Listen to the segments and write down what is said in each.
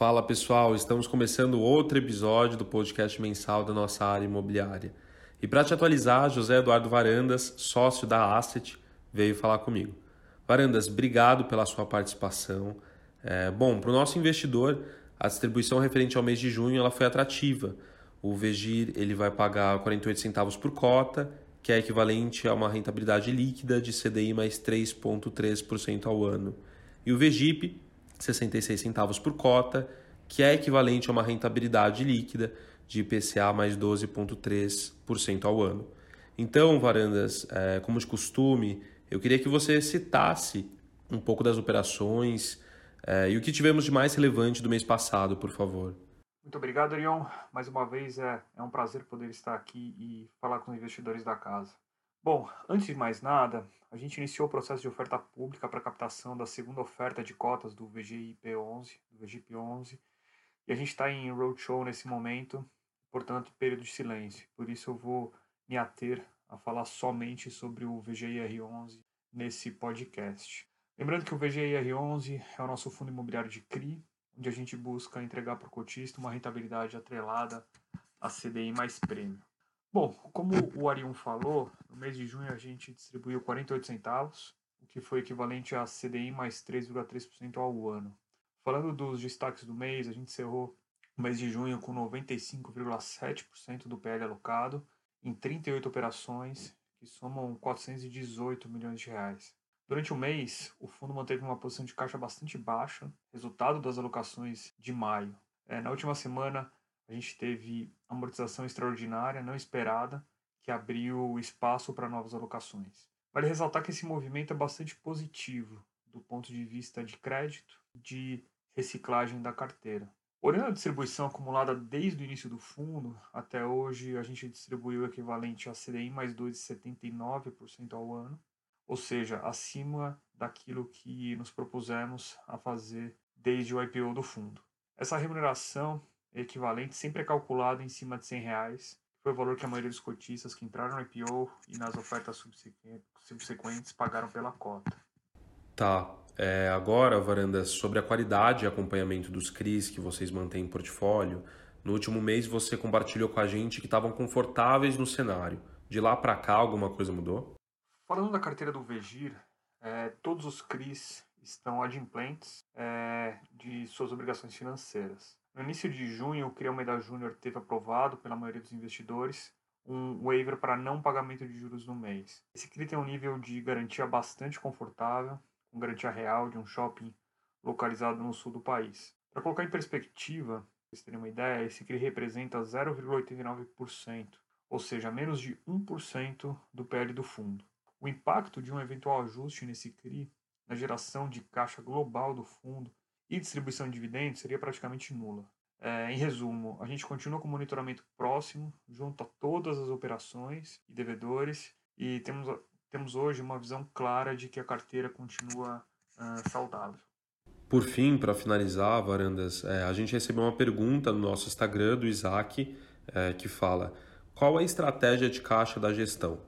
Fala pessoal, estamos começando outro episódio do podcast mensal da nossa área imobiliária. E para te atualizar, José Eduardo Varandas, sócio da Asset, veio falar comigo. Varandas, obrigado pela sua participação. É, bom, para o nosso investidor, a distribuição referente ao mês de junho ela foi atrativa. O Vegir ele vai pagar 48 centavos por cota, que é equivalente a uma rentabilidade líquida de CDI mais 3,3% ao ano. E o Vegip 66 centavos por cota, que é equivalente a uma rentabilidade líquida de IPCA mais 12,3% ao ano. Então, Varandas, é, como de costume, eu queria que você citasse um pouco das operações é, e o que tivemos de mais relevante do mês passado, por favor. Muito obrigado, Arion. Mais uma vez é, é um prazer poder estar aqui e falar com os investidores da casa. Bom, antes de mais nada, a gente iniciou o processo de oferta pública para captação da segunda oferta de cotas do VGIP11, do VGIP11, e a gente está em roadshow nesse momento, portanto, período de silêncio. Por isso eu vou me ater a falar somente sobre o VGIR11 nesse podcast. Lembrando que o VGIR11 é o nosso fundo imobiliário de CRI, onde a gente busca entregar para o cotista uma rentabilidade atrelada a CDI mais prêmio. Bom, como o Arion falou, no mês de junho a gente distribuiu 48 centavos, o que foi equivalente a CDI mais 3,3% ao ano. Falando dos destaques do mês, a gente encerrou o mês de junho com 95,7% do PL alocado em 38 operações, que somam 418 milhões de reais. Durante o mês, o fundo manteve uma posição de caixa bastante baixa, resultado das alocações de maio. É, na última semana, a gente teve amortização extraordinária, não esperada, que abriu espaço para novas alocações. Vale ressaltar que esse movimento é bastante positivo do ponto de vista de crédito, de reciclagem da carteira. Olhando a distribuição acumulada desde o início do fundo até hoje, a gente distribuiu o equivalente a CDI mais 2,79% ao ano, ou seja, acima daquilo que nos propusemos a fazer desde o IPO do fundo. Essa remuneração equivalente sempre é calculado em cima de 100 reais, foi o valor que a maioria dos cotistas que entraram no IPO e nas ofertas subsequentes pagaram pela cota. Tá. É, agora, Varanda, sobre a qualidade e acompanhamento dos CRIs que vocês mantêm em portfólio, no último mês você compartilhou com a gente que estavam confortáveis no cenário. De lá para cá, alguma coisa mudou? Falando da carteira do Vegir, é, todos os CRIs estão adimplentes é, de suas obrigações financeiras. No início de junho, o Crialmeida Júnior teve aprovado pela maioria dos investidores um waiver para não pagamento de juros no mês. Esse CRI tem um nível de garantia bastante confortável, com garantia real de um shopping localizado no sul do país. Para colocar em perspectiva, para vocês terem uma ideia, esse CRI representa 0,89%, ou seja, menos de 1% do PL do fundo. O impacto de um eventual ajuste nesse CRI na geração de caixa global do fundo e distribuição de dividendos seria praticamente nula. É, em resumo, a gente continua com monitoramento próximo, junto a todas as operações e devedores, e temos, temos hoje uma visão clara de que a carteira continua uh, saudável. Por fim, para finalizar, Varandas, é, a gente recebeu uma pergunta no nosso Instagram do Isaac, é, que fala: qual a estratégia de caixa da gestão?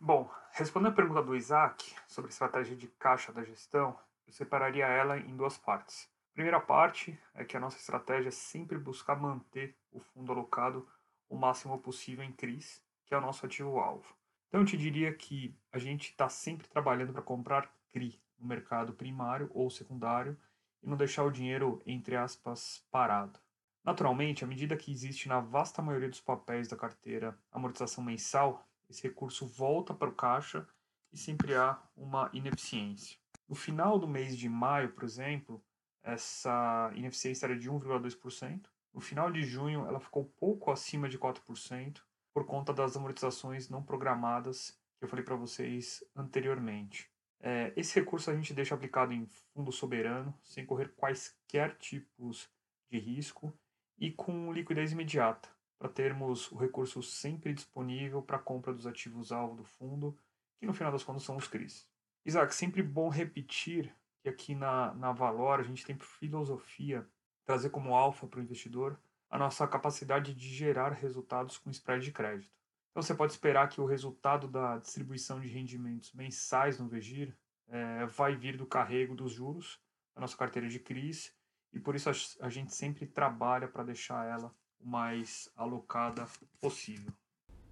Bom, respondendo a pergunta do Isaac sobre a estratégia de caixa da gestão, eu separaria ela em duas partes. Primeira parte é que a nossa estratégia é sempre buscar manter o fundo alocado o máximo possível em CRIs, que é o nosso ativo-alvo. Então eu te diria que a gente está sempre trabalhando para comprar CRI no mercado primário ou secundário e não deixar o dinheiro, entre aspas, parado. Naturalmente, à medida que existe na vasta maioria dos papéis da carteira amortização mensal, esse recurso volta para o caixa e sempre há uma ineficiência. No final do mês de maio, por exemplo, essa ineficiência era de 1,2%. No final de junho, ela ficou pouco acima de 4%, por conta das amortizações não programadas que eu falei para vocês anteriormente. É, esse recurso a gente deixa aplicado em fundo soberano, sem correr quaisquer tipos de risco e com liquidez imediata, para termos o recurso sempre disponível para a compra dos ativos-alvo do fundo, que no final das contas são os CRIs. Isaac, sempre bom repetir que aqui na, na Valor a gente tem por filosofia trazer como alfa para o investidor a nossa capacidade de gerar resultados com spread de crédito. Então você pode esperar que o resultado da distribuição de rendimentos mensais no Vegir é, vai vir do carrego dos juros da nossa carteira de CRIs e por isso a gente sempre trabalha para deixar ela o mais alocada possível.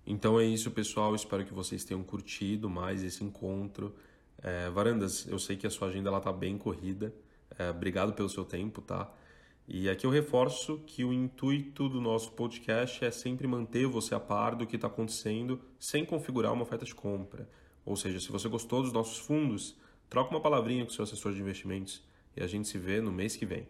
Então é isso, pessoal. Espero que vocês tenham curtido mais esse encontro. É, Varandas, eu sei que a sua agenda ela tá bem corrida. É, obrigado pelo seu tempo, tá? E aqui eu reforço que o intuito do nosso podcast é sempre manter você a par do que está acontecendo sem configurar uma oferta de compra. Ou seja, se você gostou dos nossos fundos, troca uma palavrinha com seu assessor de investimentos e a gente se vê no mês que vem.